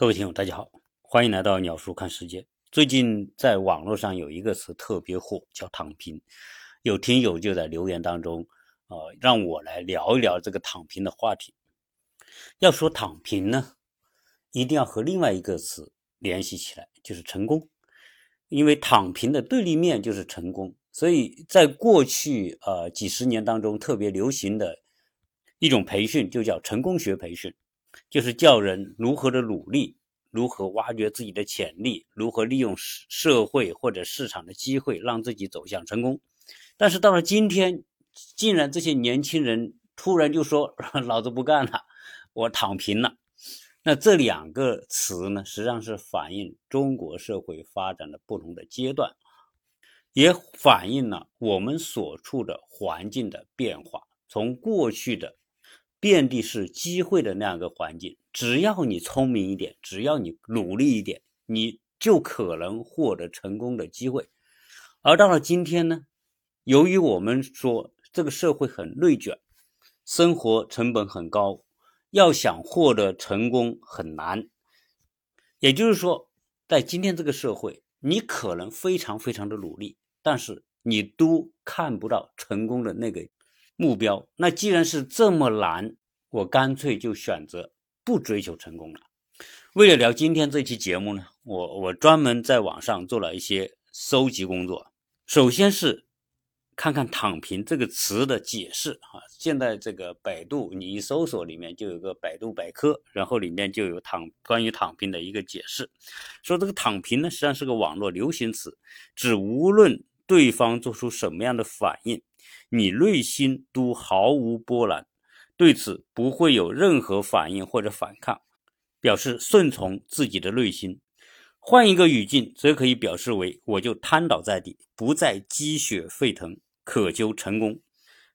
各位听友，大家好，欢迎来到鸟叔看世界。最近在网络上有一个词特别火，叫“躺平”。有听友就在留言当中，呃，让我来聊一聊这个躺平的话题。要说躺平呢，一定要和另外一个词联系起来，就是成功。因为躺平的对立面就是成功，所以在过去呃几十年当中，特别流行的一种培训就叫成功学培训。就是教人如何的努力，如何挖掘自己的潜力，如何利用社社会或者市场的机会，让自己走向成功。但是到了今天，竟然这些年轻人突然就说：“ 老子不干了，我躺平了。”那这两个词呢，实际上是反映中国社会发展的不同的阶段，也反映了我们所处的环境的变化，从过去的。遍地是机会的那样一个环境，只要你聪明一点，只要你努力一点，你就可能获得成功的机会。而到了今天呢，由于我们说这个社会很内卷，生活成本很高，要想获得成功很难。也就是说，在今天这个社会，你可能非常非常的努力，但是你都看不到成功的那个。目标，那既然是这么难，我干脆就选择不追求成功了。为了聊今天这期节目呢，我我专门在网上做了一些搜集工作。首先是看看“躺平”这个词的解释啊。现在这个百度你一搜索，里面就有个百度百科，然后里面就有躺关于躺平的一个解释，说这个“躺平”呢，实际上是个网络流行词，指无论对方做出什么样的反应。你内心都毫无波澜，对此不会有任何反应或者反抗，表示顺从自己的内心。换一个语境，则可以表示为我就瘫倒在地，不再积血沸腾，渴求成功。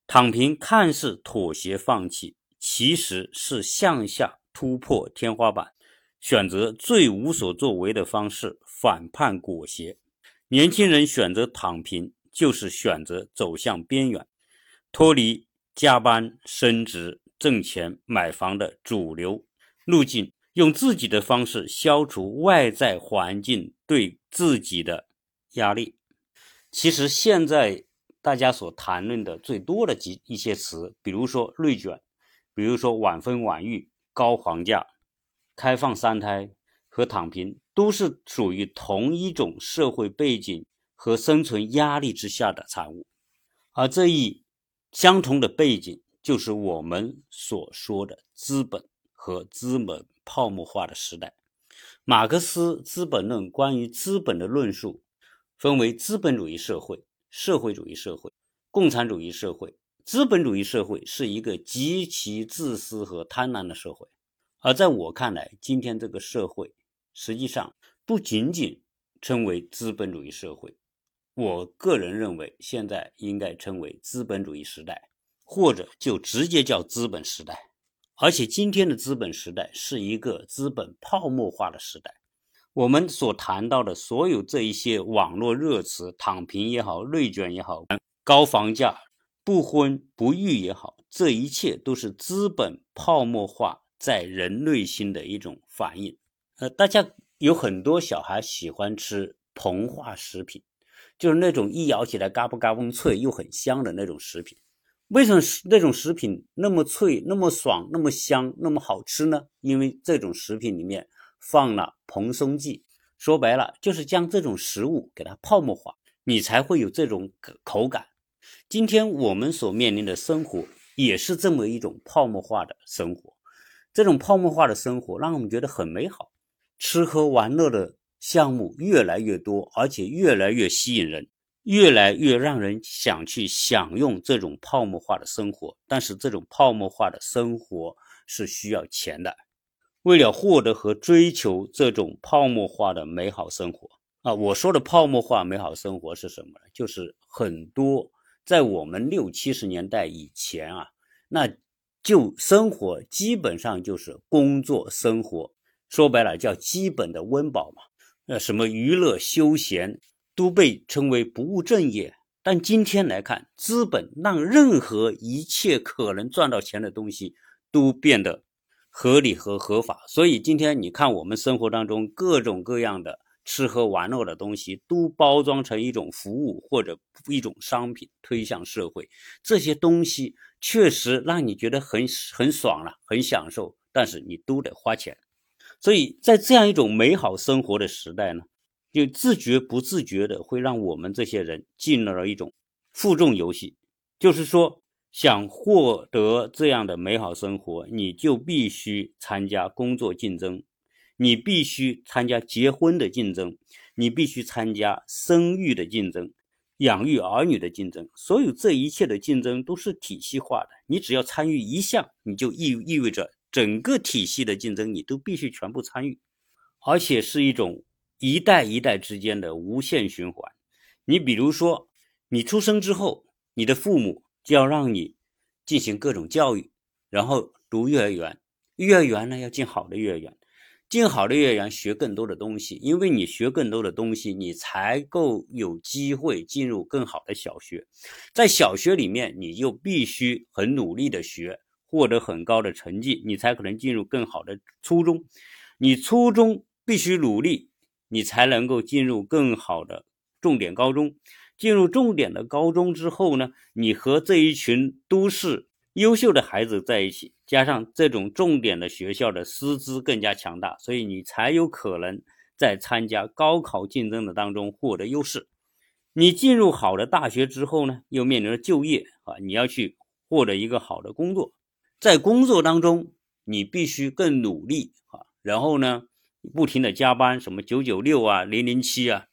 躺平看似妥协放弃，其实是向下突破天花板，选择最无所作为的方式，反叛裹挟。年轻人选择躺平。就是选择走向边缘，脱离加班、升职、挣钱、买房的主流路径，用自己的方式消除外在环境对自己的压力。其实现在大家所谈论的最多的几一些词，比如说内卷，比如说晚婚晚育、高房价、开放三胎和躺平，都是属于同一种社会背景。和生存压力之下的产物，而这一相同的背景，就是我们所说的资本和资本泡沫化的时代。马克思《资本论》关于资本的论述，分为资本主义社会、社会主义社会、共产主义社会。资本主义社会是一个极其自私和贪婪的社会，而在我看来，今天这个社会实际上不仅仅称为资本主义社会。我个人认为，现在应该称为资本主义时代，或者就直接叫资本时代。而且，今天的资本时代是一个资本泡沫化的时代。我们所谈到的所有这一些网络热词，躺平也好，内卷也好，高房价、不婚不育也好，这一切都是资本泡沫化在人内心的一种反应。呃，大家有很多小孩喜欢吃膨化食品。就是那种一咬起来嘎嘣嘎嘣脆又很香的那种食品，为什么那种食品那么脆、那么爽、那么香、那么好吃呢？因为这种食品里面放了蓬松剂，说白了就是将这种食物给它泡沫化，你才会有这种口感。今天我们所面临的生活也是这么一种泡沫化的生活，这种泡沫化的生活让我们觉得很美好，吃喝玩乐的。项目越来越多，而且越来越吸引人，越来越让人想去享用这种泡沫化的生活。但是，这种泡沫化的生活是需要钱的。为了获得和追求这种泡沫化的美好生活啊，我说的泡沫化美好生活是什么呢？就是很多在我们六七十年代以前啊，那就生活基本上就是工作生活，说白了叫基本的温饱嘛。呃，什么娱乐休闲都被称为不务正业，但今天来看，资本让任何一切可能赚到钱的东西都变得合理和合法。所以今天你看我们生活当中各种各样的吃喝玩乐的东西，都包装成一种服务或者一种商品推向社会。这些东西确实让你觉得很很爽了，很享受，但是你都得花钱。所以在这样一种美好生活的时代呢，就自觉不自觉的会让我们这些人进入了一种负重游戏。就是说，想获得这样的美好生活，你就必须参加工作竞争，你必须参加结婚的竞争，你必须参加生育的竞争，养育儿女的竞争。所有这一切的竞争都是体系化的，你只要参与一项，你就意意味着。整个体系的竞争，你都必须全部参与，而且是一种一代一代之间的无限循环。你比如说，你出生之后，你的父母就要让你进行各种教育，然后读幼儿园。幼儿园呢，要进好的幼儿园，进好的幼儿园学更多的东西，因为你学更多的东西，你才够有机会进入更好的小学。在小学里面，你就必须很努力的学。获得很高的成绩，你才可能进入更好的初中。你初中必须努力，你才能够进入更好的重点高中。进入重点的高中之后呢，你和这一群都市优秀的孩子在一起，加上这种重点的学校的师资更加强大，所以你才有可能在参加高考竞争的当中获得优势。你进入好的大学之后呢，又面临着就业啊，你要去获得一个好的工作。在工作当中，你必须更努力啊，然后呢，不停的加班，什么九九六啊、零零七啊，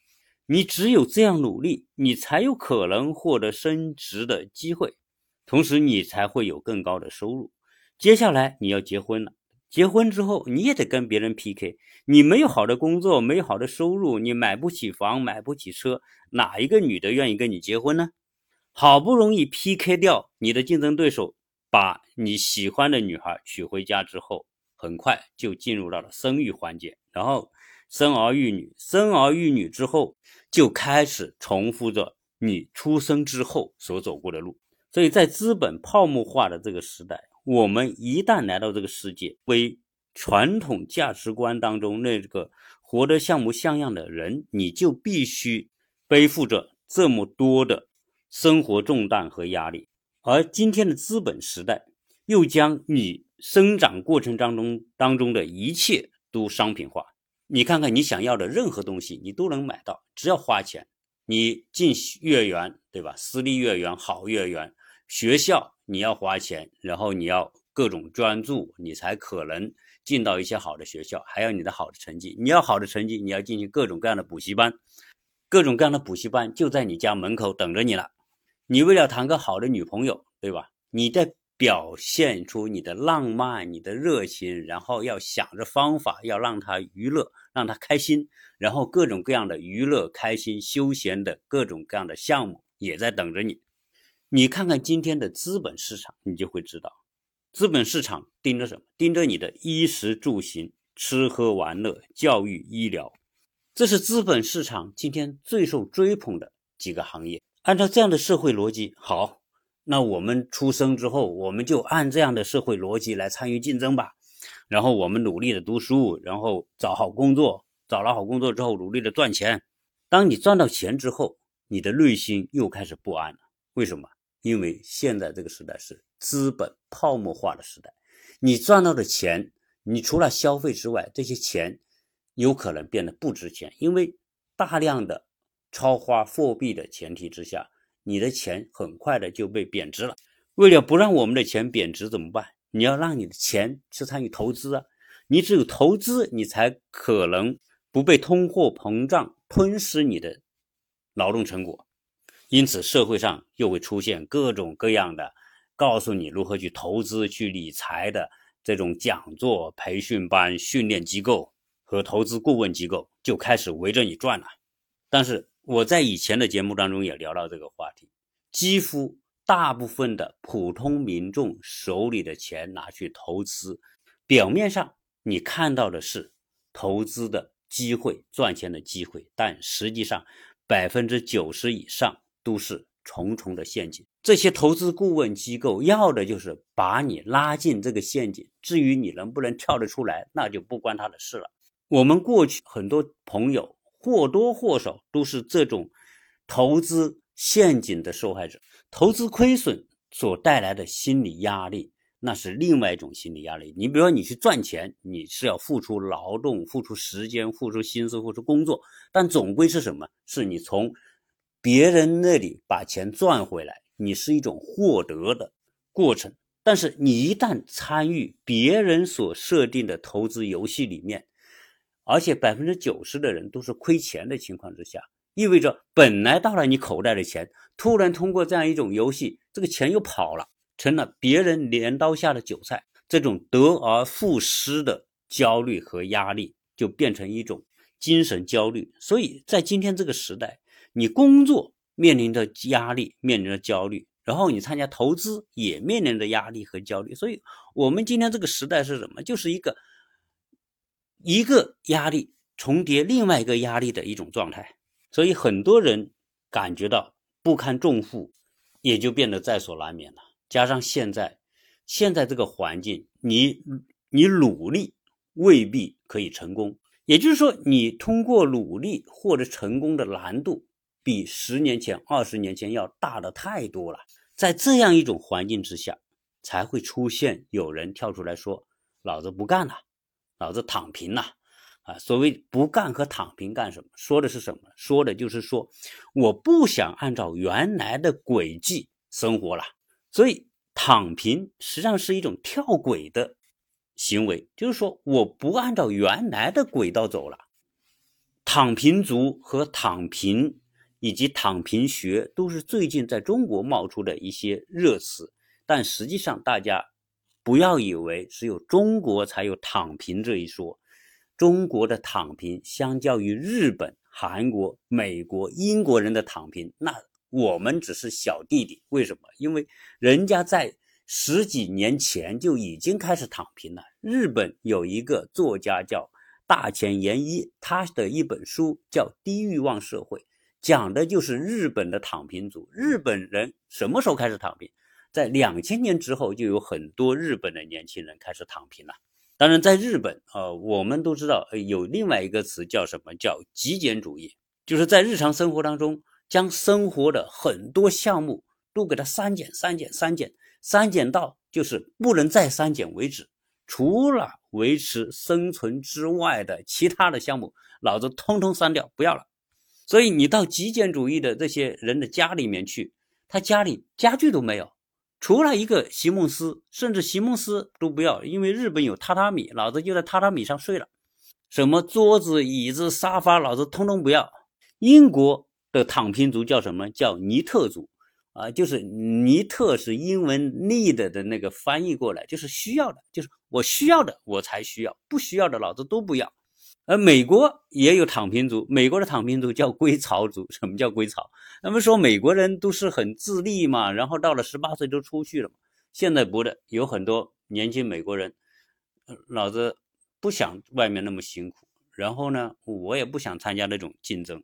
你只有这样努力，你才有可能获得升职的机会，同时你才会有更高的收入。接下来你要结婚了，结婚之后你也得跟别人 PK，你没有好的工作，没有好的收入，你买不起房，买不起车，哪一个女的愿意跟你结婚呢？好不容易 PK 掉你的竞争对手。把你喜欢的女孩娶回家之后，很快就进入到了生育环节，然后生儿育女，生儿育女之后，就开始重复着你出生之后所走过的路。所以在资本泡沫化的这个时代，我们一旦来到这个世界，为传统价值观当中那个活得像模像样的人，你就必须背负着这么多的生活重担和压力。而今天的资本时代，又将你生长过程当中当中的一切都商品化。你看看，你想要的任何东西，你都能买到，只要花钱。你进幼儿园，对吧？私立幼儿园、好幼儿园、学校，你要花钱，然后你要各种专注，你才可能进到一些好的学校，还要你的好的成绩。你要好的成绩，你要进行各种各样的补习班，各种各样的补习班就在你家门口等着你了。你为了谈个好的女朋友，对吧？你在表现出你的浪漫、你的热情，然后要想着方法要让她娱乐，让她开心，然后各种各样的娱乐、开心、休闲的各种各样的项目也在等着你。你看看今天的资本市场，你就会知道，资本市场盯着什么？盯着你的衣食住行、吃喝玩乐、教育、医疗，这是资本市场今天最受追捧的几个行业。按照这样的社会逻辑，好，那我们出生之后，我们就按这样的社会逻辑来参与竞争吧。然后我们努力的读书，然后找好工作，找了好工作之后，努力的赚钱。当你赚到钱之后，你的内心又开始不安了。为什么？因为现在这个时代是资本泡沫化的时代，你赚到的钱，你除了消费之外，这些钱有可能变得不值钱，因为大量的。超花货币的前提之下，你的钱很快的就被贬值了。为了不让我们的钱贬值怎么办？你要让你的钱去参与投资啊！你只有投资，你才可能不被通货膨胀吞噬你的劳动成果。因此，社会上又会出现各种各样的告诉你如何去投资、去理财的这种讲座、培训班、训练机构和投资顾问机构，就开始围着你转了。但是，我在以前的节目当中也聊到这个话题，几乎大部分的普通民众手里的钱拿去投资，表面上你看到的是投资的机会、赚钱的机会，但实际上百分之九十以上都是重重的陷阱。这些投资顾问机构要的就是把你拉进这个陷阱，至于你能不能跳得出来，那就不关他的事了。我们过去很多朋友或多或少都是这种投资陷阱的受害者，投资亏损所带来的心理压力，那是另外一种心理压力。你比如说，你去赚钱，你是要付出劳动、付出时间、付出心思、付出工作，但总归是什么？是你从别人那里把钱赚回来。你是一种获得的过程，但是你一旦参与别人所设定的投资游戏里面，而且百分之九十的人都是亏钱的情况之下，意味着本来到了你口袋的钱，突然通过这样一种游戏，这个钱又跑了，成了别人镰刀下的韭菜，这种得而复失的焦虑和压力，就变成一种精神焦虑。所以在今天这个时代，你工作。面临着压力，面临着焦虑，然后你参加投资也面临着压力和焦虑，所以，我们今天这个时代是什么？就是一个一个压力重叠另外一个压力的一种状态。所以，很多人感觉到不堪重负，也就变得在所难免了。加上现在现在这个环境，你你努力未必可以成功，也就是说，你通过努力获得成功的难度。比十年前、二十年前要大的太多了。在这样一种环境之下，才会出现有人跳出来说：“老子不干了，老子躺平了。”啊，所谓不干和躺平干什么？说的是什么？说的就是说，我不想按照原来的轨迹生活了。所以，躺平实际上是一种跳轨的行为，就是说，我不按照原来的轨道走了。躺平族和躺平。以及躺平学都是最近在中国冒出的一些热词，但实际上大家不要以为只有中国才有躺平这一说。中国的躺平相较于日本、韩国、美国、英国人的躺平，那我们只是小弟弟。为什么？因为人家在十几年前就已经开始躺平了。日本有一个作家叫大前研一，他的一本书叫《低欲望社会》。讲的就是日本的躺平族。日本人什么时候开始躺平？在两千年之后，就有很多日本的年轻人开始躺平了。当然，在日本，呃，我们都知道有另外一个词叫什么？叫极简主义，就是在日常生活当中，将生活的很多项目都给它删减、删减、删减，删减到就是不能再删减为止。除了维持生存之外的其他的项目，老子通通删掉，不要了。所以你到极简主义的这些人的家里面去，他家里家具都没有，除了一个席梦思，甚至席梦思都不要，因为日本有榻榻米，老子就在榻榻米上睡了。什么桌子、椅子、沙发，老子通通不要。英国的躺平族叫什么叫尼特族啊？就是尼特是英文 need 的那个翻译过来，就是需要的，就是我需要的我才需要，不需要的老子都不要。而美国也有躺平族，美国的躺平族叫归巢族。什么叫归巢？那么说美国人都是很自立嘛，然后到了十八岁就出去了。现在不的，有很多年轻美国人，老子不想外面那么辛苦，然后呢，我也不想参加那种竞争，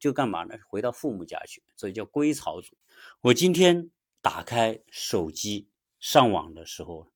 就干嘛呢？回到父母家去，所以叫归巢族。我今天打开手机上网的时候，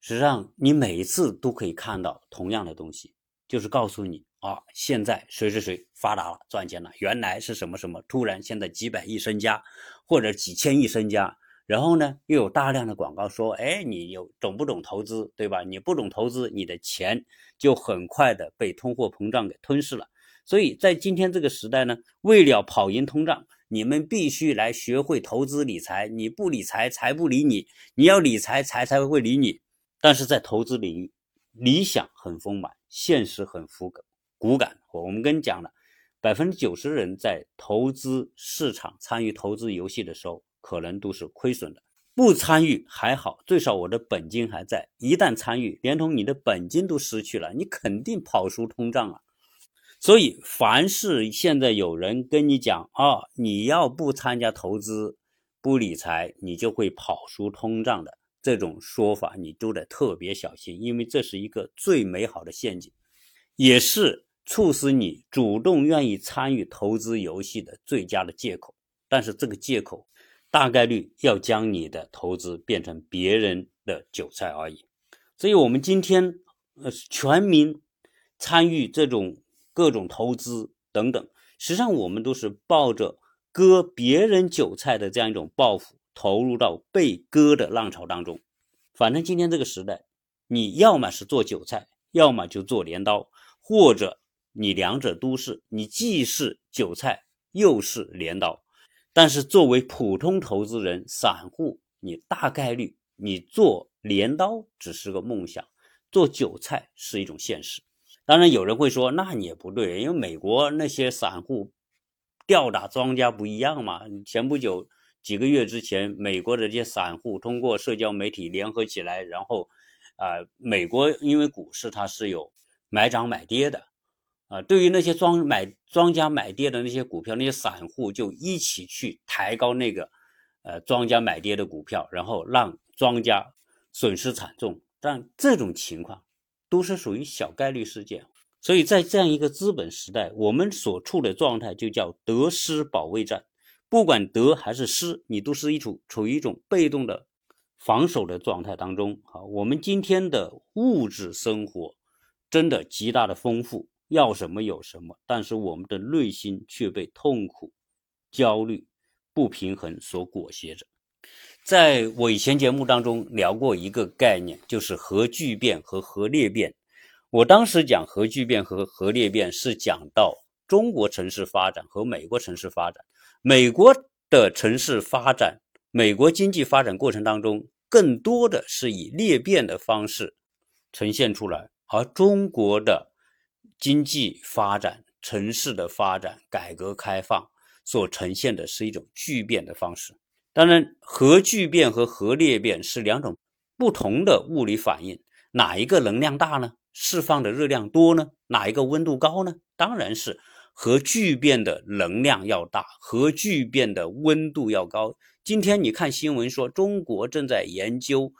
实际上你每一次都可以看到同样的东西。就是告诉你啊，现在谁谁谁发达了，赚钱了，原来是什么什么，突然现在几百亿身家，或者几千亿身家，然后呢，又有大量的广告说，哎，你有懂不懂投资，对吧？你不懂投资，你的钱就很快的被通货膨胀给吞噬了。所以在今天这个时代呢，为了跑赢通胀，你们必须来学会投资理财。你不理财，财不理你；你要理财，财才会理你。但是在投资领域，理想很丰满。现实很骨感，骨感。我们跟你讲了，百分之九十人在投资市场参与投资游戏的时候，可能都是亏损的。不参与还好，最少我的本金还在。一旦参与，连同你的本金都失去了，你肯定跑输通胀啊！所以，凡是现在有人跟你讲啊，你要不参加投资、不理财，你就会跑输通胀的。这种说法你都得特别小心，因为这是一个最美好的陷阱，也是促使你主动愿意参与投资游戏的最佳的借口。但是这个借口大概率要将你的投资变成别人的韭菜而已。所以，我们今天呃全民参与这种各种投资等等，实际上我们都是抱着割别人韭菜的这样一种抱负，投入到被割的浪潮当中。反正今天这个时代，你要么是做韭菜，要么就做镰刀，或者你两者都是，你既是韭菜又是镰刀。但是作为普通投资人、散户，你大概率你做镰刀只是个梦想，做韭菜是一种现实。当然有人会说，那你也不对，因为美国那些散户吊打庄家不一样嘛。前不久几个月之前，美国的这些散户通过社交媒体联合起来，然后啊，美国因为股市它是有买涨买跌的。啊，对于那些庄买庄家买跌的那些股票，那些散户就一起去抬高那个，呃，庄家买跌的股票，然后让庄家损失惨重。但这种情况都是属于小概率事件，所以在这样一个资本时代，我们所处的状态就叫得失保卫战。不管得还是失，你都是一处处于一种被动的防守的状态当中。好，我们今天的物质生活真的极大的丰富。要什么有什么，但是我们的内心却被痛苦、焦虑、不平衡所裹挟着。在我以前节目当中聊过一个概念，就是核聚变和核裂变。我当时讲核聚变和核裂变，是讲到中国城市发展和美国城市发展。美国的城市发展，美国经济发展过程当中，更多的是以裂变的方式呈现出来，而中国的。经济发展、城市的发展、改革开放所呈现的是一种聚变的方式。当然，核聚变和核裂变是两种不同的物理反应，哪一个能量大呢？释放的热量多呢？哪一个温度高呢？当然是核聚变的能量要大，核聚变的温度要高。今天你看新闻说，中国正在研究。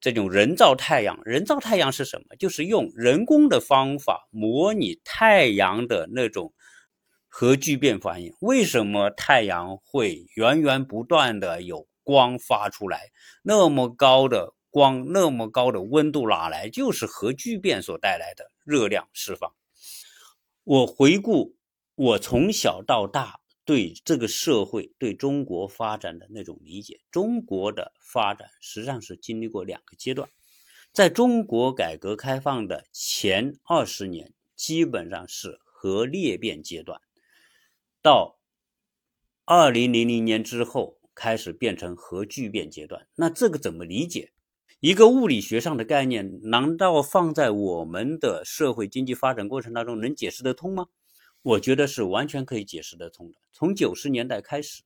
这种人造太阳，人造太阳是什么？就是用人工的方法模拟太阳的那种核聚变反应。为什么太阳会源源不断的有光发出来？那么高的光，那么高的温度哪来？就是核聚变所带来的热量释放。我回顾我从小到大。对这个社会、对中国发展的那种理解，中国的发展实际上是经历过两个阶段。在中国改革开放的前二十年，基本上是核裂变阶段；到二零零零年之后，开始变成核聚变阶段。那这个怎么理解？一个物理学上的概念，难道放在我们的社会经济发展过程当中能解释得通吗？我觉得是完全可以解释得通的。从九十年代开始，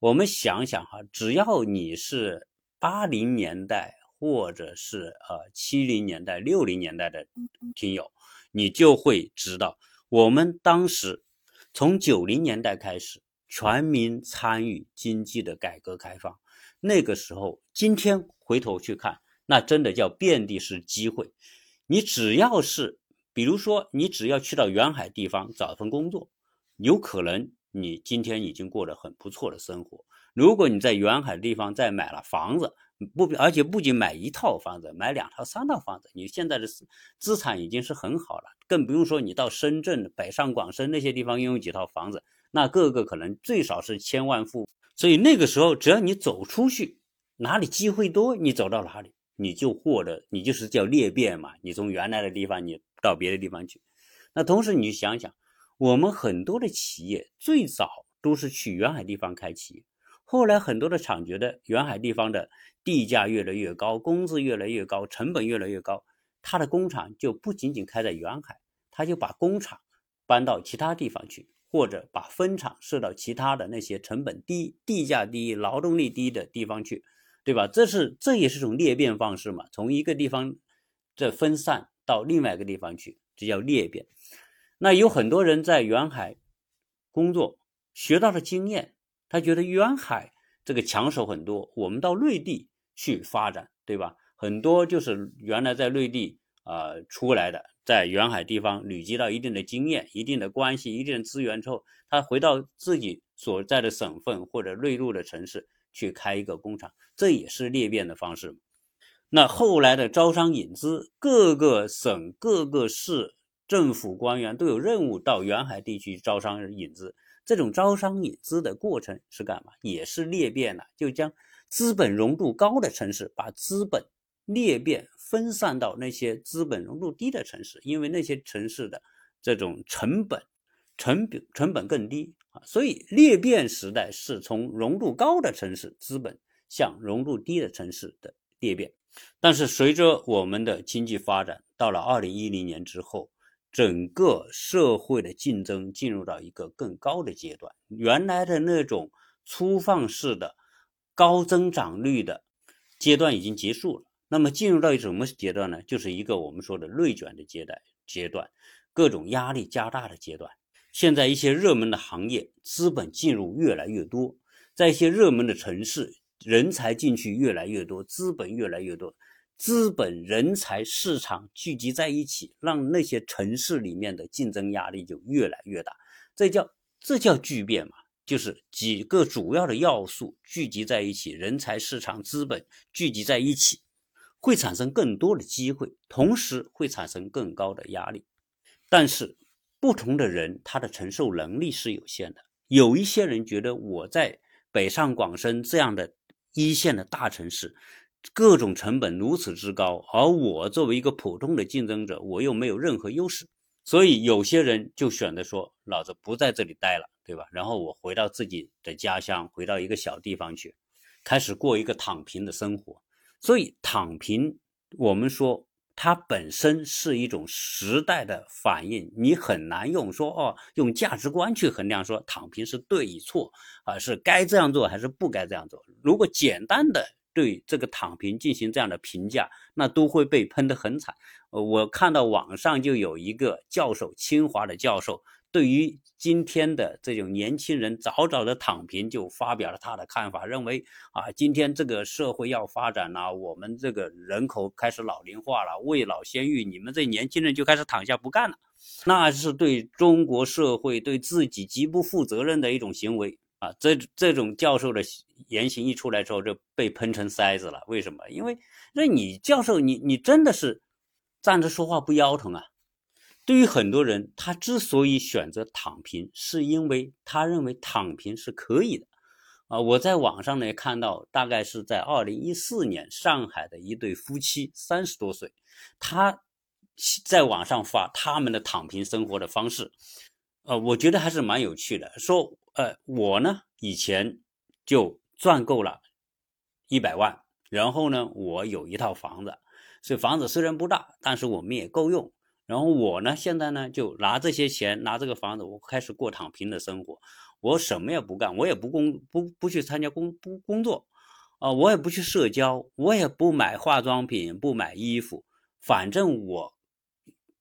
我们想想哈，只要你是八零年代或者是呃七零年代、六零年代的听友，你就会知道，我们当时从九零年代开始全民参与经济的改革开放，那个时候，今天回头去看，那真的叫遍地是机会。你只要是。比如说，你只要去到远海地方找份工作，有可能你今天已经过得很不错的生活。如果你在远海地方再买了房子，不，而且不仅买一套房子，买两套、三套房子，你现在的资产已经是很好了。更不用说你到深圳、北上广深那些地方拥有几套房子，那个个可能最少是千万富。所以那个时候，只要你走出去，哪里机会多，你走到哪里，你就获得，你就是叫裂变嘛。你从原来的地方，你。到别的地方去，那同时你想想，我们很多的企业最早都是去沿海地方开企业，后来很多的厂觉得沿海地方的地价越来越高，工资越来越高，成本越来越高，它的工厂就不仅仅开在沿海，他就把工厂搬到其他地方去，或者把分厂设到其他的那些成本低、地价低、劳动力低的地方去，对吧？这是这也是种裂变方式嘛，从一个地方这分散。到另外一个地方去，这叫裂变。那有很多人在远海工作，学到了经验，他觉得远海这个抢手很多，我们到内地去发展，对吧？很多就是原来在内地啊出来的，在远海地方累积到一定的经验、一定的关系、一定的资源之后，他回到自己所在的省份或者内陆的城市，去开一个工厂，这也是裂变的方式。那后来的招商引资，各个省、各个市政府官员都有任务到沿海地区招商引资。这种招商引资的过程是干嘛？也是裂变了，就将资本融度高的城市把资本裂变分散到那些资本融度低的城市，因为那些城市的这种成本成本成本更低啊。所以裂变时代是从融度高的城市资本向融度低的城市的裂变。但是随着我们的经济发展，到了二零一零年之后，整个社会的竞争进入到一个更高的阶段。原来的那种粗放式的高增长率的阶段已经结束了。那么进入到一什么阶段呢？就是一个我们说的内卷的阶段，阶段各种压力加大的阶段。现在一些热门的行业，资本进入越来越多，在一些热门的城市。人才进去越来越多，资本越来越多，资本、人才、市场聚集在一起，让那些城市里面的竞争压力就越来越大。这叫这叫巨变嘛？就是几个主要的要素聚集在一起，人才、市场、资本聚集在一起，会产生更多的机会，同时会产生更高的压力。但是不同的人他的承受能力是有限的，有一些人觉得我在北上广深这样的。一线的大城市，各种成本如此之高，而我作为一个普通的竞争者，我又没有任何优势，所以有些人就选择说：“老子不在这里待了，对吧？”然后我回到自己的家乡，回到一个小地方去，开始过一个躺平的生活。所以，躺平，我们说。它本身是一种时代的反应，你很难用说哦，用价值观去衡量说躺平是对与错啊，是该这样做还是不该这样做。如果简单的对这个躺平进行这样的评价，那都会被喷得很惨。我看到网上就有一个教授，清华的教授。对于今天的这种年轻人早早的躺平，就发表了他的看法，认为啊，今天这个社会要发展了，我们这个人口开始老龄化了，未老先育，你们这年轻人就开始躺下不干了，那是对中国社会对自己极不负责任的一种行为啊！这这种教授的言行一出来之后，就被喷成筛子了。为什么？因为那你教授，你你真的是站着说话不腰疼啊！对于很多人，他之所以选择躺平，是因为他认为躺平是可以的。啊，我在网上呢看到，大概是在二零一四年，上海的一对夫妻，三十多岁，他在网上发他们的躺平生活的方式，呃，我觉得还是蛮有趣的。说，呃，我呢以前就赚够了一百万，然后呢，我有一套房子，所以房子虽然不大，但是我们也够用。然后我呢，现在呢就拿这些钱，拿这个房子，我开始过躺平的生活。我什么也不干，我也不工，不不去参加工不工作，啊，我也不去社交，我也不买化妆品，不买衣服，反正我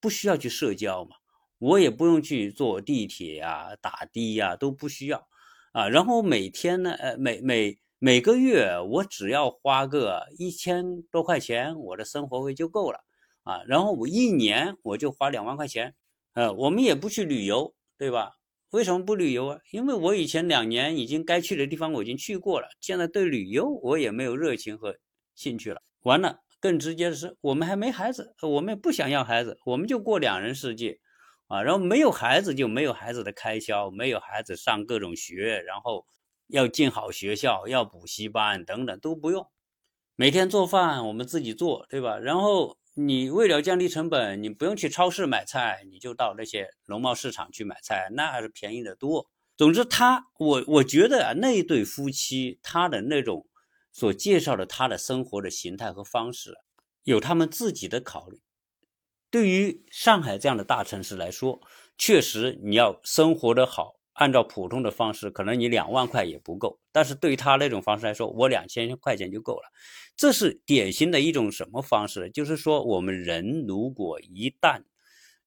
不需要去社交嘛，我也不用去坐地铁呀、打的呀，都不需要啊。然后每天呢，呃，每每每个月我只要花个一千多块钱，我的生活费就够了。啊，然后我一年我就花两万块钱，呃，我们也不去旅游，对吧？为什么不旅游啊？因为我以前两年已经该去的地方我已经去过了，现在对旅游我也没有热情和兴趣了。完了，更直接的是，我们还没孩子，我们也不想要孩子，我们就过两人世界，啊，然后没有孩子就没有孩子的开销，没有孩子上各种学，然后要进好学校，要补习班等等都不用，每天做饭我们自己做，对吧？然后。你为了降低成本，你不用去超市买菜，你就到那些农贸市场去买菜，那还是便宜的多。总之，他我我觉得啊，那一对夫妻他的那种所介绍的他的生活的形态和方式，有他们自己的考虑。对于上海这样的大城市来说，确实你要生活的好。按照普通的方式，可能你两万块也不够，但是对他那种方式来说，我两千块钱就够了。这是典型的一种什么方式？就是说，我们人如果一旦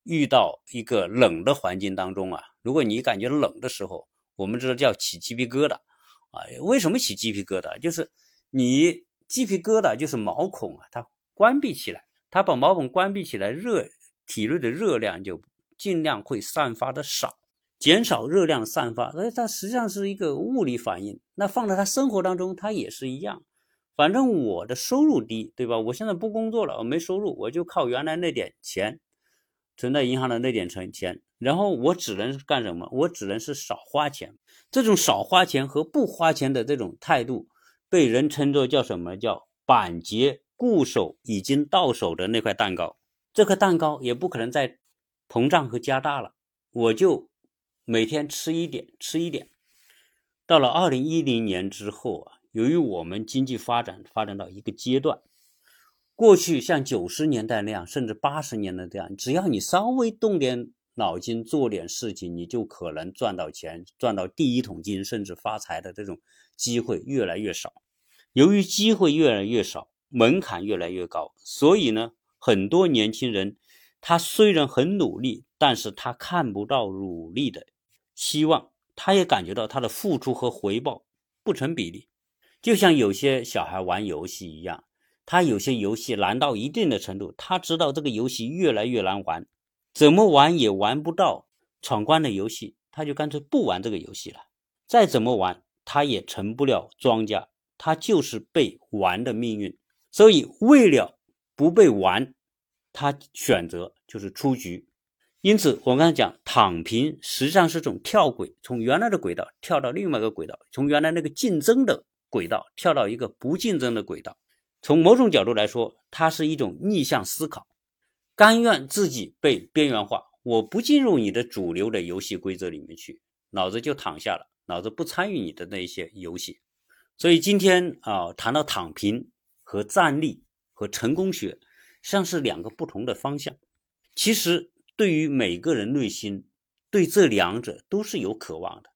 遇到一个冷的环境当中啊，如果你感觉冷的时候，我们知道叫起鸡皮疙瘩啊。为什么起鸡皮疙瘩？就是你鸡皮疙瘩就是毛孔啊，它关闭起来，它把毛孔关闭起来，热体内的热量就尽量会散发的少。减少热量散发，所以它实际上是一个物理反应。那放在他生活当中，它也是一样。反正我的收入低，对吧？我现在不工作了，我没收入，我就靠原来那点钱存在银行的那点存钱，然后我只能干什么？我只能是少花钱。这种少花钱和不花钱的这种态度，被人称作叫什么？叫板结固守已经到手的那块蛋糕。这颗蛋糕也不可能再膨胀和加大了，我就。每天吃一点，吃一点。到了二零一零年之后啊，由于我们经济发展发展到一个阶段，过去像九十年代那样，甚至八十年代这样，只要你稍微动点脑筋做点事情，你就可能赚到钱，赚到第一桶金，甚至发财的这种机会越来越少。由于机会越来越少，门槛越来越高，所以呢，很多年轻人他虽然很努力，但是他看不到努力的。希望他也感觉到他的付出和回报不成比例，就像有些小孩玩游戏一样，他有些游戏难到一定的程度，他知道这个游戏越来越难玩，怎么玩也玩不到闯关的游戏，他就干脆不玩这个游戏了。再怎么玩，他也成不了庄家，他就是被玩的命运。所以为了不被玩，他选择就是出局。因此，我刚才讲躺平实际上是种跳轨，从原来的轨道跳到另外一个轨道，从原来那个竞争的轨道跳到一个不竞争的轨道。从某种角度来说，它是一种逆向思考，甘愿自己被边缘化，我不进入你的主流的游戏规则里面去，脑子就躺下了，脑子不参与你的那些游戏。所以今天啊，谈到躺平和站立和成功学，像是两个不同的方向，其实。对于每个人内心，对这两者都是有渴望的。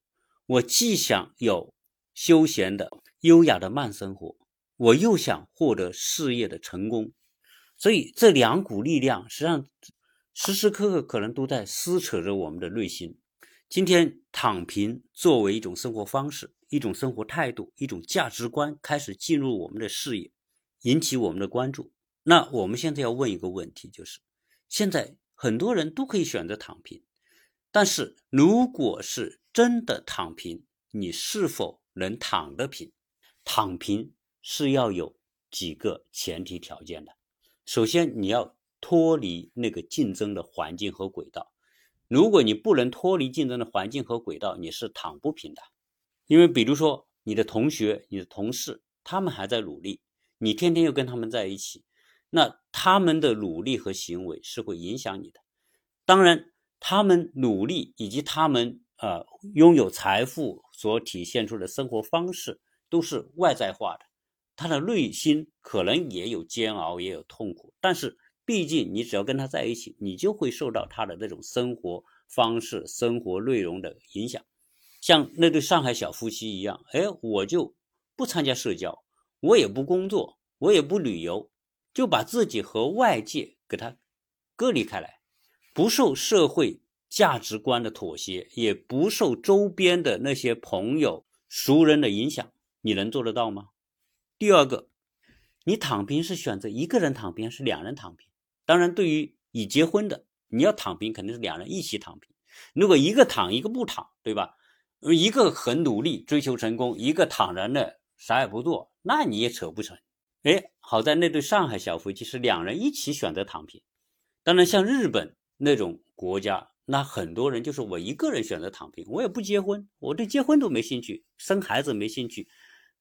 我既想有休闲的、优雅的慢生活，我又想获得事业的成功。所以这两股力量实际上时时刻刻可能都在撕扯着我们的内心。今天躺平作为一种生活方式、一种生活态度、一种价值观开始进入我们的视野，引起我们的关注。那我们现在要问一个问题，就是现在。很多人都可以选择躺平，但是如果是真的躺平，你是否能躺得平？躺平是要有几个前提条件的。首先，你要脱离那个竞争的环境和轨道。如果你不能脱离竞争的环境和轨道，你是躺不平的。因为比如说，你的同学、你的同事，他们还在努力，你天天又跟他们在一起。那他们的努力和行为是会影响你的。当然，他们努力以及他们呃拥有财富所体现出的生活方式都是外在化的。他的内心可能也有煎熬，也有痛苦。但是，毕竟你只要跟他在一起，你就会受到他的那种生活方式、生活内容的影响。像那对上海小夫妻一样，哎，我就不参加社交，我也不工作，我也不旅游。就把自己和外界给它隔离开来，不受社会价值观的妥协，也不受周边的那些朋友、熟人的影响，你能做得到吗？第二个，你躺平是选择一个人躺平，还是两人躺平？当然，对于已结婚的，你要躺平肯定是两人一起躺平。如果一个躺一个不躺，对吧？一个很努力追求成功，一个躺着呢啥也不做，那你也扯不成。哎，好在那对上海小夫妻是两人一起选择躺平。当然，像日本那种国家，那很多人就是我一个人选择躺平，我也不结婚，我对结婚都没兴趣，生孩子没兴趣，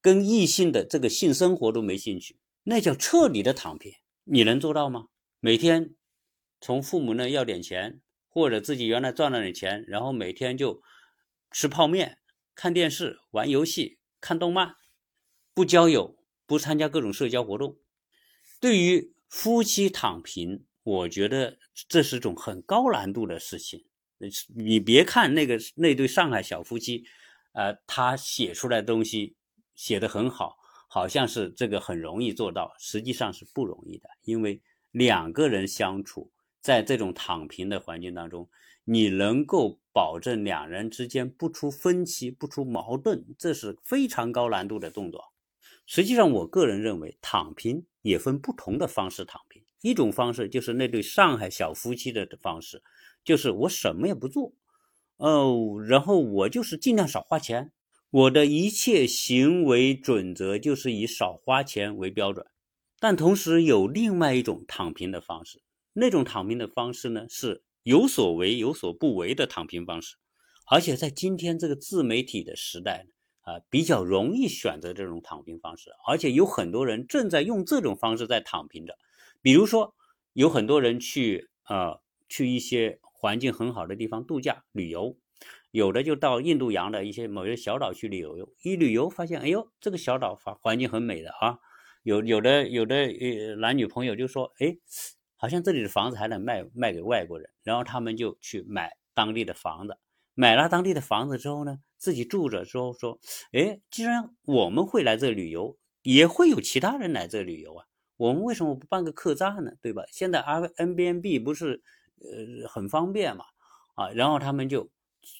跟异性的这个性生活都没兴趣，那叫彻底的躺平。你能做到吗？每天从父母那要点钱，或者自己原来赚了点钱，然后每天就吃泡面、看电视、玩游戏、看动漫，不交友。不参加各种社交活动，对于夫妻躺平，我觉得这是种很高难度的事情。你别看那个那对上海小夫妻，呃，他写出来的东西写的很好，好像是这个很容易做到，实际上是不容易的。因为两个人相处在这种躺平的环境当中，你能够保证两人之间不出分歧、不出矛盾，这是非常高难度的动作。实际上，我个人认为，躺平也分不同的方式躺平。一种方式就是那对上海小夫妻的方式，就是我什么也不做，哦，然后我就是尽量少花钱，我的一切行为准则就是以少花钱为标准。但同时有另外一种躺平的方式，那种躺平的方式呢，是有所为有所不为的躺平方式，而且在今天这个自媒体的时代呢啊，比较容易选择这种躺平方式，而且有很多人正在用这种方式在躺平着。比如说，有很多人去呃去一些环境很好的地方度假旅游，有的就到印度洋的一些某些小岛去旅游，一旅游发现，哎呦，这个小岛环环境很美的啊，有有的有的呃男女朋友就说，哎，好像这里的房子还能卖卖给外国人，然后他们就去买当地的房子，买了当地的房子之后呢？自己住着之后说，哎，既然我们会来这旅游，也会有其他人来这旅游啊，我们为什么不办个客栈呢？对吧？现在 R N B N B 不是呃很方便嘛，啊，然后他们就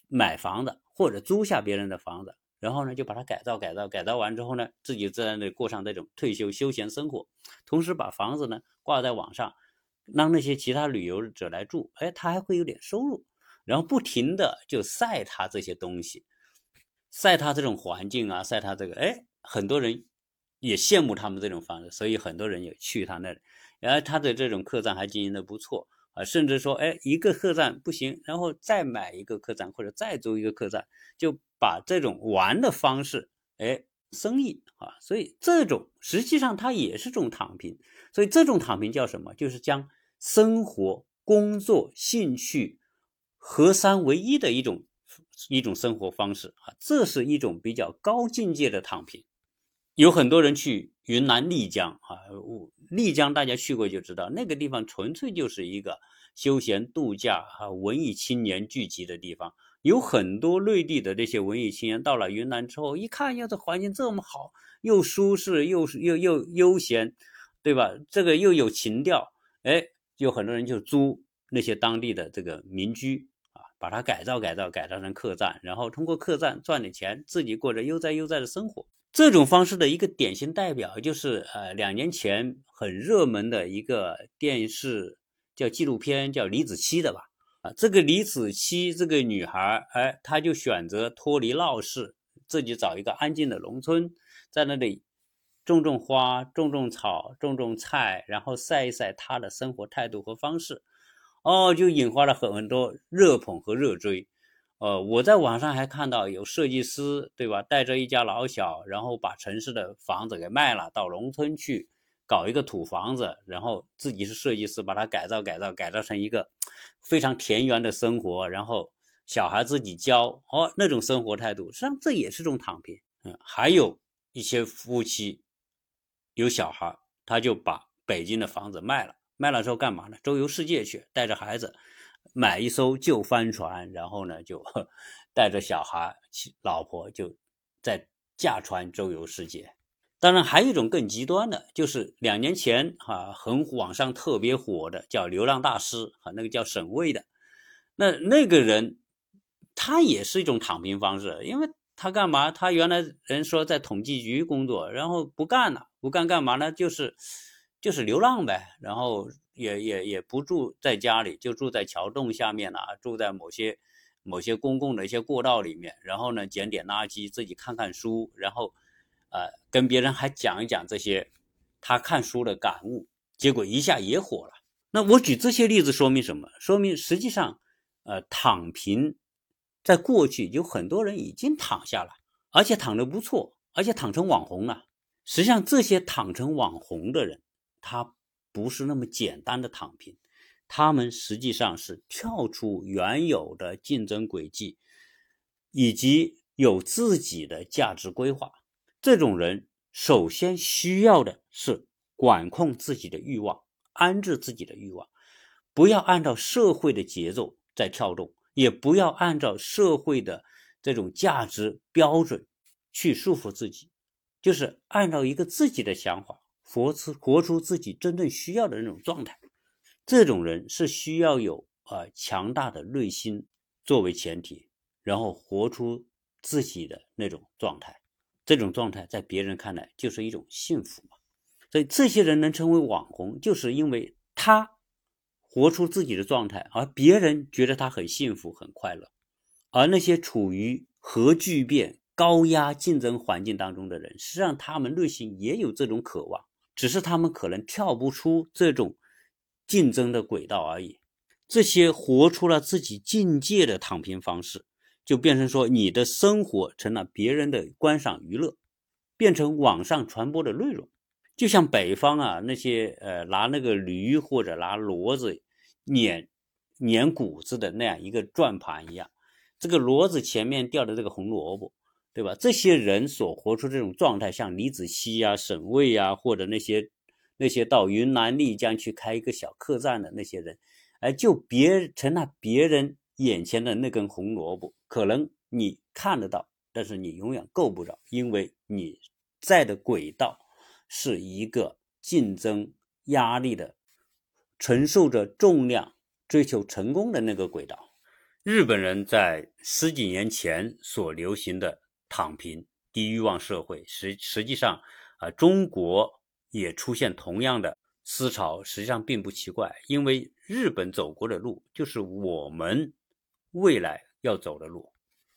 买房子或者租下别人的房子，然后呢就把它改造改造改造完之后呢，自己在那里过上这种退休休闲生活，同时把房子呢挂在网上，让那些其他旅游者来住，哎，他还会有点收入，然后不停的就晒他这些东西。晒他这种环境啊，晒他这个，哎，很多人也羡慕他们这种方式，所以很多人也去他那里。然后他的这种客栈还经营的不错啊，甚至说，哎，一个客栈不行，然后再买一个客栈或者再租一个客栈，就把这种玩的方式，哎，生意啊，所以这种实际上它也是种躺平。所以这种躺平叫什么？就是将生活、工作、兴趣合三为一的一种。一种生活方式啊，这是一种比较高境界的躺平。有很多人去云南丽江啊，丽江大家去过就知道，那个地方纯粹就是一个休闲度假啊，文艺青年聚集的地方。有很多内地的这些文艺青年到了云南之后，一看，要，这环境这么好，又舒适又又又悠闲，对吧？这个又有情调，哎，有很多人就租那些当地的这个民居。把它改造改造改造成客栈，然后通过客栈赚点钱，自己过着悠哉悠哉的生活。这种方式的一个典型代表就是，呃，两年前很热门的一个电视叫纪录片，叫李子柒的吧？啊，这个李子柒这个女孩，哎，她就选择脱离闹市，自己找一个安静的农村，在那里种种花、种种草、种种菜，然后晒一晒她的生活态度和方式。哦，就引发了很多热捧和热追，呃，我在网上还看到有设计师，对吧？带着一家老小，然后把城市的房子给卖了，到农村去搞一个土房子，然后自己是设计师，把它改造改造改造成一个非常田园的生活，然后小孩自己教，哦，那种生活态度，实际上这也是种躺平。嗯，还有一些夫妻有小孩，他就把北京的房子卖了。卖了之后干嘛呢？周游世界去，带着孩子买一艘旧帆船，然后呢就带着小孩、老婆就在驾船周游世界。当然，还有一种更极端的，就是两年前哈很网上特别火的叫流浪大师哈，那个叫沈巍的。那那个人他也是一种躺平方式，因为他干嘛？他原来人说在统计局工作，然后不干了，不干干嘛呢？就是。就是流浪呗，然后也也也不住在家里，就住在桥洞下面啊，住在某些某些公共的一些过道里面，然后呢捡点垃圾，自己看看书，然后呃跟别人还讲一讲这些他看书的感悟，结果一下也火了。那我举这些例子说明什么？说明实际上，呃，躺平在过去有很多人已经躺下了，而且躺得不错，而且躺成网红了。实际上，这些躺成网红的人。他不是那么简单的躺平，他们实际上是跳出原有的竞争轨迹，以及有自己的价值规划。这种人首先需要的是管控自己的欲望，安置自己的欲望，不要按照社会的节奏在跳动，也不要按照社会的这种价值标准去束缚自己，就是按照一个自己的想法。活出活出自己真正需要的那种状态，这种人是需要有啊强大的内心作为前提，然后活出自己的那种状态。这种状态在别人看来就是一种幸福嘛。所以这些人能成为网红，就是因为他活出自己的状态，而别人觉得他很幸福很快乐。而那些处于核聚变、高压竞争环境当中的人，实际上他们内心也有这种渴望，只是他们可能跳不出这种竞争的轨道而已。这些活出了自己境界的躺平方式，就变成说你的生活成了别人的观赏娱乐，变成网上传播的内容。就像北方啊那些呃拿那个驴或者拿骡子碾碾谷子的那样一个转盘一样，这个骡子前面吊的这个红萝卜，对吧？这些人所活出这种状态，像李子柒呀、沈巍呀，或者那些那些到云南丽江去开一个小客栈的那些人。哎，就别成了别人眼前的那根红萝卜，可能你看得到，但是你永远够不着，因为你在的轨道是一个竞争压力的、承受着重量、追求成功的那个轨道。日本人在十几年前所流行的躺平、低欲望社会，实实际上啊，中国也出现同样的。思潮实际上并不奇怪，因为日本走过的路就是我们未来要走的路，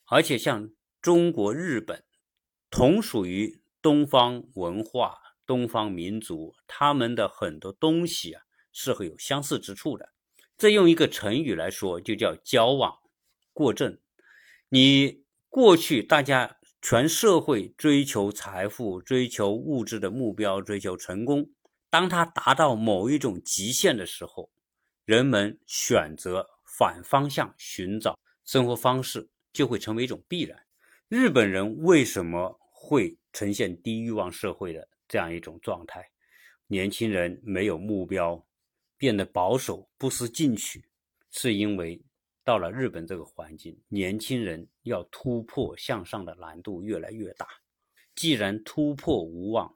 而且像中国、日本同属于东方文化、东方民族，他们的很多东西啊是会有相似之处的。这用一个成语来说，就叫矫枉过正。你过去大家全社会追求财富、追求物质的目标、追求成功。当他达到某一种极限的时候，人们选择反方向寻找生活方式，就会成为一种必然。日本人为什么会呈现低欲望社会的这样一种状态？年轻人没有目标，变得保守，不思进取，是因为到了日本这个环境，年轻人要突破向上的难度越来越大。既然突破无望。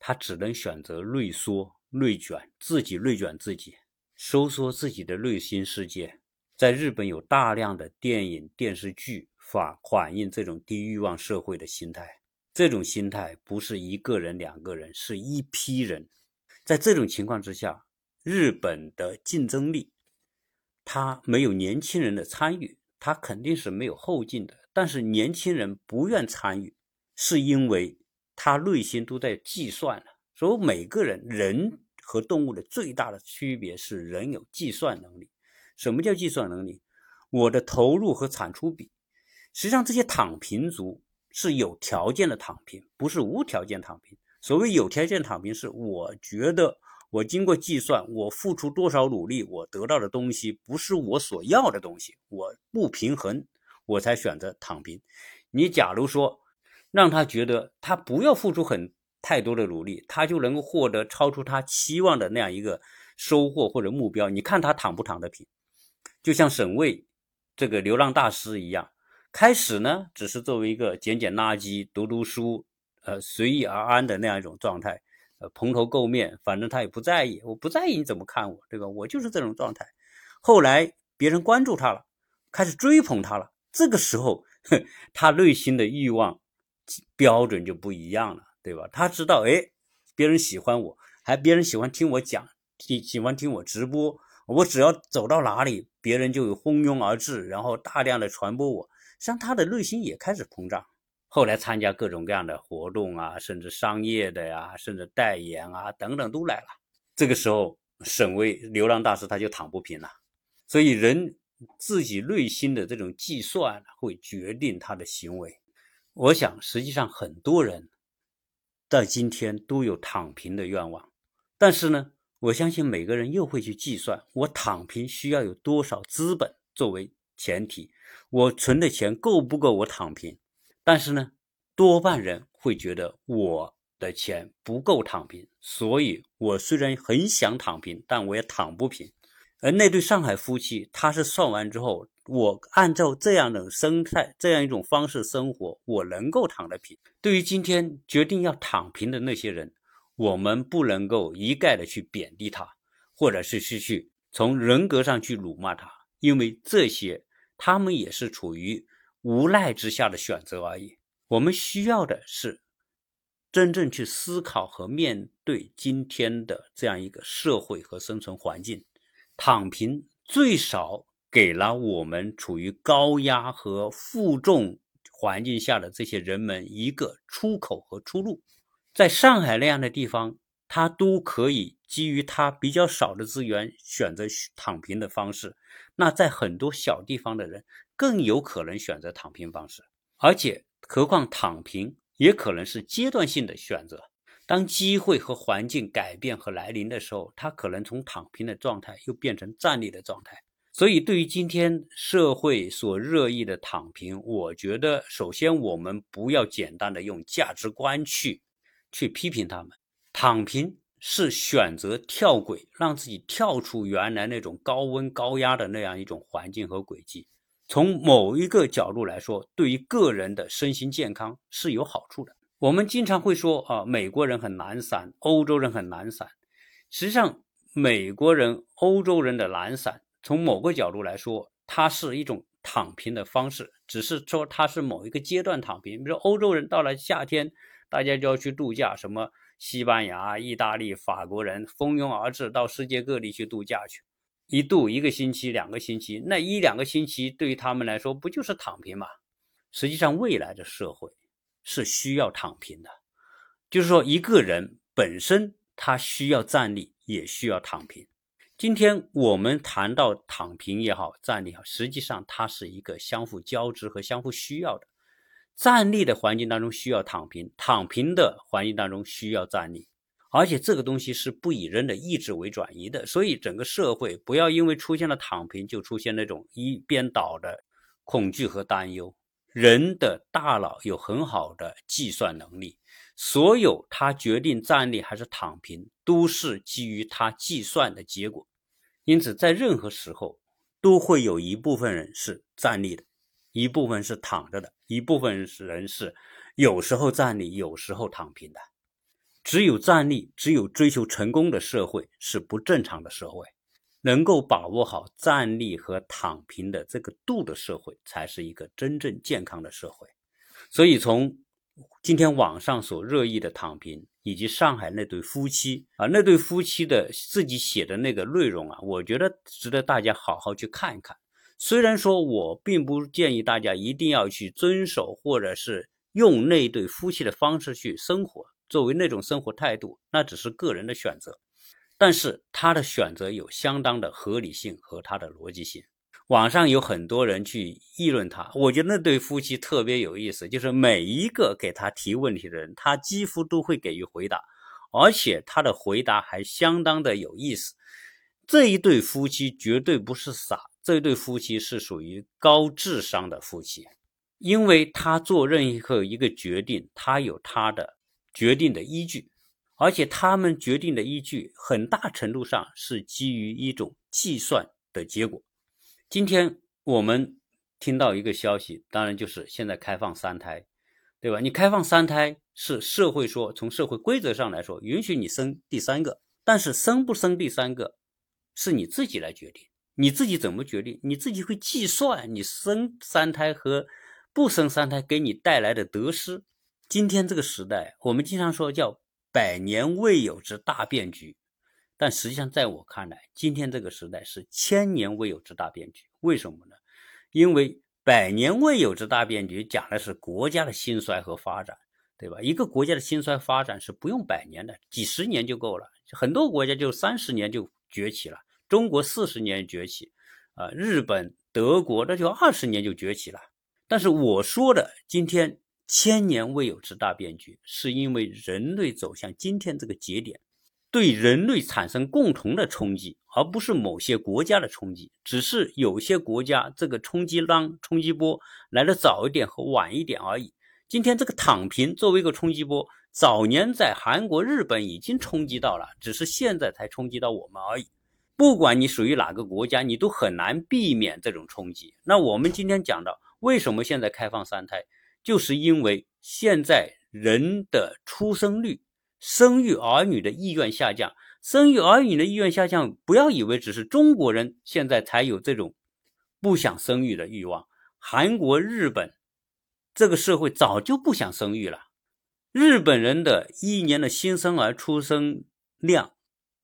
他只能选择内缩、内卷，自己内卷自己，收缩自己的内心世界。在日本有大量的电影、电视剧反反映这种低欲望社会的心态。这种心态不是一个人、两个人，是一批人。在这种情况之下，日本的竞争力，他没有年轻人的参与，他肯定是没有后劲的。但是年轻人不愿参与，是因为。他内心都在计算了，所以每个人人和动物的最大的区别是人有计算能力。什么叫计算能力？我的投入和产出比。实际上，这些躺平族是有条件的躺平，不是无条件躺平。所谓有条件躺平，是我觉得我经过计算，我付出多少努力，我得到的东西不是我所要的东西，我不平衡，我才选择躺平。你假如说。让他觉得他不要付出很太多的努力，他就能够获得超出他期望的那样一个收获或者目标。你看他躺不躺得平？就像沈巍这个流浪大师一样，开始呢只是作为一个捡捡垃圾、读读书，呃，随遇而安的那样一种状态，呃，蓬头垢面，反正他也不在意，我不在意你怎么看我，对吧？我就是这种状态。后来别人关注他了，开始追捧他了，这个时候，他内心的欲望。标准就不一样了，对吧？他知道，哎，别人喜欢我，还别人喜欢听我讲，喜喜欢听我直播。我只要走到哪里，别人就有蜂拥而至，然后大量的传播我。像，他的内心也开始膨胀。后来参加各种各样的活动啊，甚至商业的呀，甚至代言啊等等都来了。这个时候，沈巍流浪大师他就躺不平了。所以，人自己内心的这种计算会决定他的行为。我想，实际上很多人在今天都有躺平的愿望，但是呢，我相信每个人又会去计算，我躺平需要有多少资本作为前提，我存的钱够不够我躺平？但是呢，多半人会觉得我的钱不够躺平，所以我虽然很想躺平，但我也躺不平。而那对上海夫妻，他是算完之后。我按照这样的生态，这样一种方式生活，我能够躺得平。对于今天决定要躺平的那些人，我们不能够一概的去贬低他，或者是去去从人格上去辱骂他，因为这些他们也是处于无奈之下的选择而已。我们需要的是真正去思考和面对今天的这样一个社会和生存环境。躺平最少。给了我们处于高压和负重环境下的这些人们一个出口和出路。在上海那样的地方，他都可以基于他比较少的资源选择躺平的方式。那在很多小地方的人更有可能选择躺平方式，而且何况躺平也可能是阶段性的选择。当机会和环境改变和来临的时候，他可能从躺平的状态又变成站立的状态。所以，对于今天社会所热议的躺平，我觉得首先我们不要简单的用价值观去去批评他们。躺平是选择跳轨，让自己跳出原来那种高温高压的那样一种环境和轨迹。从某一个角度来说，对于个人的身心健康是有好处的。我们经常会说啊，美国人很懒散，欧洲人很懒散。实际上，美国人、欧洲人的懒散。从某个角度来说，它是一种躺平的方式，只是说它是某一个阶段躺平。比如说欧洲人到了夏天，大家就要去度假，什么西班牙、意大利、法国人蜂拥而至到世界各地去度假去，一度一个星期、两个星期，那一两个星期对于他们来说不就是躺平吗？实际上，未来的社会是需要躺平的，就是说一个人本身他需要站立，也需要躺平。今天我们谈到躺平也好，站立也好，实际上它是一个相互交织和相互需要的。站立的环境当中需要躺平，躺平的环境当中需要站立，而且这个东西是不以人的意志为转移的。所以整个社会不要因为出现了躺平就出现那种一边倒的恐惧和担忧。人的大脑有很好的计算能力。所有他决定站立还是躺平，都是基于他计算的结果。因此，在任何时候，都会有一部分人是站立的，一部分是躺着的，一部分人是有时候站立，有时候躺平的。只有站立，只有追求成功的社会是不正常的社会。能够把握好站立和躺平的这个度的社会，才是一个真正健康的社会。所以从今天网上所热议的躺平，以及上海那对夫妻啊，那对夫妻的自己写的那个内容啊，我觉得值得大家好好去看一看。虽然说我并不建议大家一定要去遵守，或者是用那对夫妻的方式去生活，作为那种生活态度，那只是个人的选择。但是他的选择有相当的合理性和他的逻辑性。网上有很多人去议论他，我觉得那对夫妻特别有意思，就是每一个给他提问题的人，他几乎都会给予回答，而且他的回答还相当的有意思。这一对夫妻绝对不是傻，这一对夫妻是属于高智商的夫妻，因为他做任何一个决定，他有他的决定的依据，而且他们决定的依据很大程度上是基于一种计算的结果。今天我们听到一个消息，当然就是现在开放三胎，对吧？你开放三胎是社会说从社会规则上来说允许你生第三个，但是生不生第三个是你自己来决定。你自己怎么决定？你自己会计算你生三胎和不生三胎给你带来的得失。今天这个时代，我们经常说叫百年未有之大变局。但实际上，在我看来，今天这个时代是千年未有之大变局。为什么呢？因为百年未有之大变局讲的是国家的兴衰和发展，对吧？一个国家的兴衰发展是不用百年的，几十年就够了。很多国家就三十年就崛起了，中国四十年崛起，啊，日本、德国那就二十年就崛起了。但是我说的今天千年未有之大变局，是因为人类走向今天这个节点。对人类产生共同的冲击，而不是某些国家的冲击。只是有些国家这个冲击浪、冲击波来的早一点和晚一点而已。今天这个躺平作为一个冲击波，早年在韩国、日本已经冲击到了，只是现在才冲击到我们而已。不管你属于哪个国家，你都很难避免这种冲击。那我们今天讲到，为什么现在开放三胎，就是因为现在人的出生率。生育儿女的意愿下降，生育儿女的意愿下降，不要以为只是中国人现在才有这种不想生育的欲望。韩国、日本这个社会早就不想生育了。日本人的一年的新生儿出生量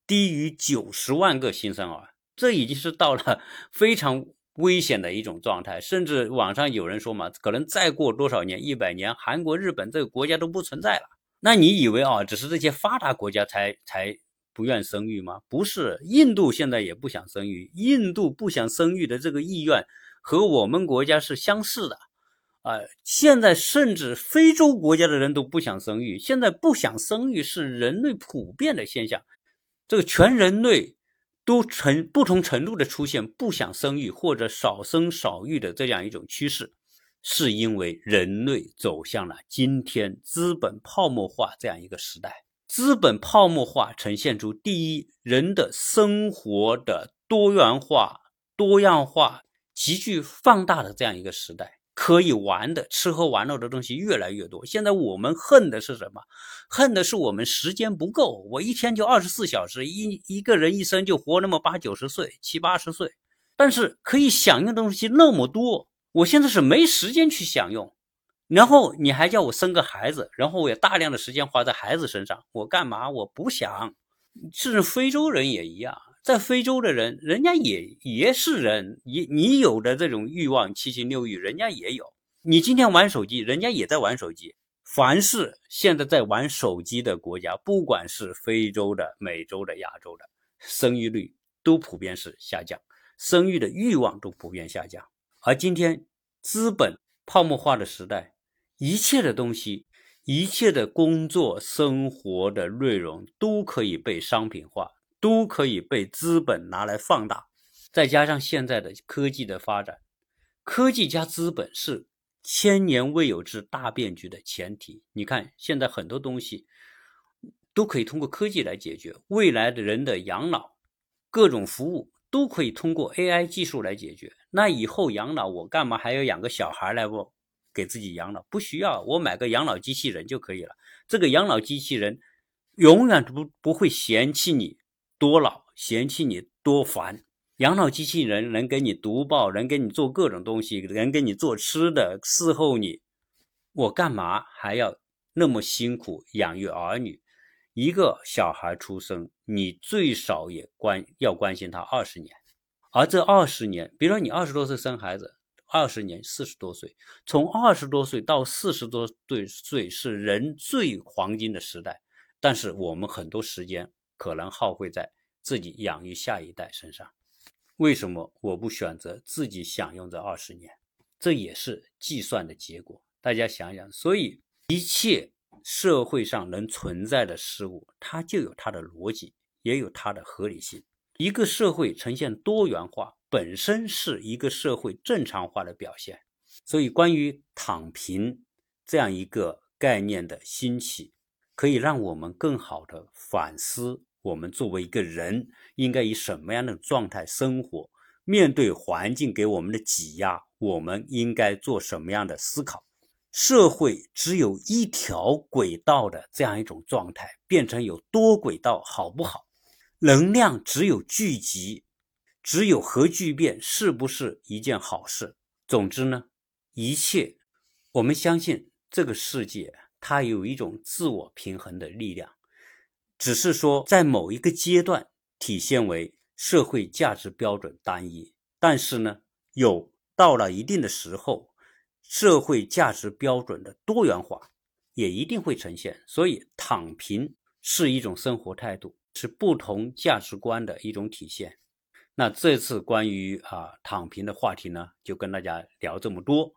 低于九十万个新生儿，这已经是到了非常危险的一种状态。甚至网上有人说嘛，可能再过多少年，一百年，韩国、日本这个国家都不存在了。那你以为啊，只是这些发达国家才才不愿生育吗？不是，印度现在也不想生育。印度不想生育的这个意愿和我们国家是相似的。啊，现在甚至非洲国家的人都不想生育。现在不想生育是人类普遍的现象，这个全人类都成不同程度的出现不想生育或者少生少育的这样一种趋势，是因为人类走向了今天资本泡沫化这样一个时代。资本泡沫化呈现出第一，人的生活的多元化、多样化急剧放大的这样一个时代。可以玩的、吃喝玩乐的东西越来越多。现在我们恨的是什么？恨的是我们时间不够。我一天就二十四小时，一一个人一生就活那么八九十岁、七八十岁，但是可以享用的东西那么多，我现在是没时间去享用。然后你还叫我生个孩子，然后我也大量的时间花在孩子身上，我干嘛？我不想。甚至非洲人也一样。在非洲的人，人家也也是人，你你有的这种欲望七情六欲，人家也有。你今天玩手机，人家也在玩手机。凡是现在在玩手机的国家，不管是非洲的、美洲的、亚洲的，生育率都普遍是下降，生育的欲望都普遍下降。而今天资本泡沫化的时代，一切的东西，一切的工作、生活的内容都可以被商品化。都可以被资本拿来放大，再加上现在的科技的发展，科技加资本是千年未有之大变局的前提。你看，现在很多东西都可以通过科技来解决，未来的人的养老，各种服务都可以通过 AI 技术来解决。那以后养老，我干嘛还要养个小孩来不给自己养老？不需要，我买个养老机器人就可以了。这个养老机器人永远不不会嫌弃你。多老嫌弃你多烦，养老机器人能给你读报，能给你做各种东西，能给你做吃的，伺候你。我干嘛还要那么辛苦养育儿女？一个小孩出生，你最少也关要关心他二十年，而这二十年，比如说你二十多岁生孩子，二十年四十多岁，从二十多岁到四十多岁岁是人最黄金的时代，但是我们很多时间。可能耗费在自己养育下一代身上，为什么我不选择自己享用这二十年？这也是计算的结果。大家想想，所以一切社会上能存在的事物，它就有它的逻辑，也有它的合理性。一个社会呈现多元化，本身是一个社会正常化的表现。所以，关于躺平这样一个概念的兴起。可以让我们更好的反思，我们作为一个人应该以什么样的状态生活？面对环境给我们的挤压，我们应该做什么样的思考？社会只有一条轨道的这样一种状态，变成有多轨道，好不好？能量只有聚集，只有核聚变，是不是一件好事？总之呢，一切，我们相信这个世界。它有一种自我平衡的力量，只是说在某一个阶段体现为社会价值标准单一，但是呢，有到了一定的时候，社会价值标准的多元化也一定会呈现。所以，躺平是一种生活态度，是不同价值观的一种体现。那这次关于啊躺平的话题呢，就跟大家聊这么多。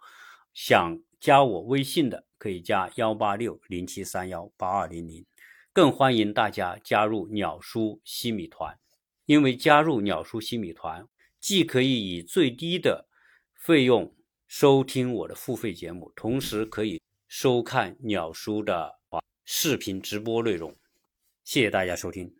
想加我微信的。可以加幺八六零七三幺八二零零，更欢迎大家加入鸟叔西米团，因为加入鸟叔西米团，既可以以最低的费用收听我的付费节目，同时可以收看鸟叔的视频直播内容。谢谢大家收听。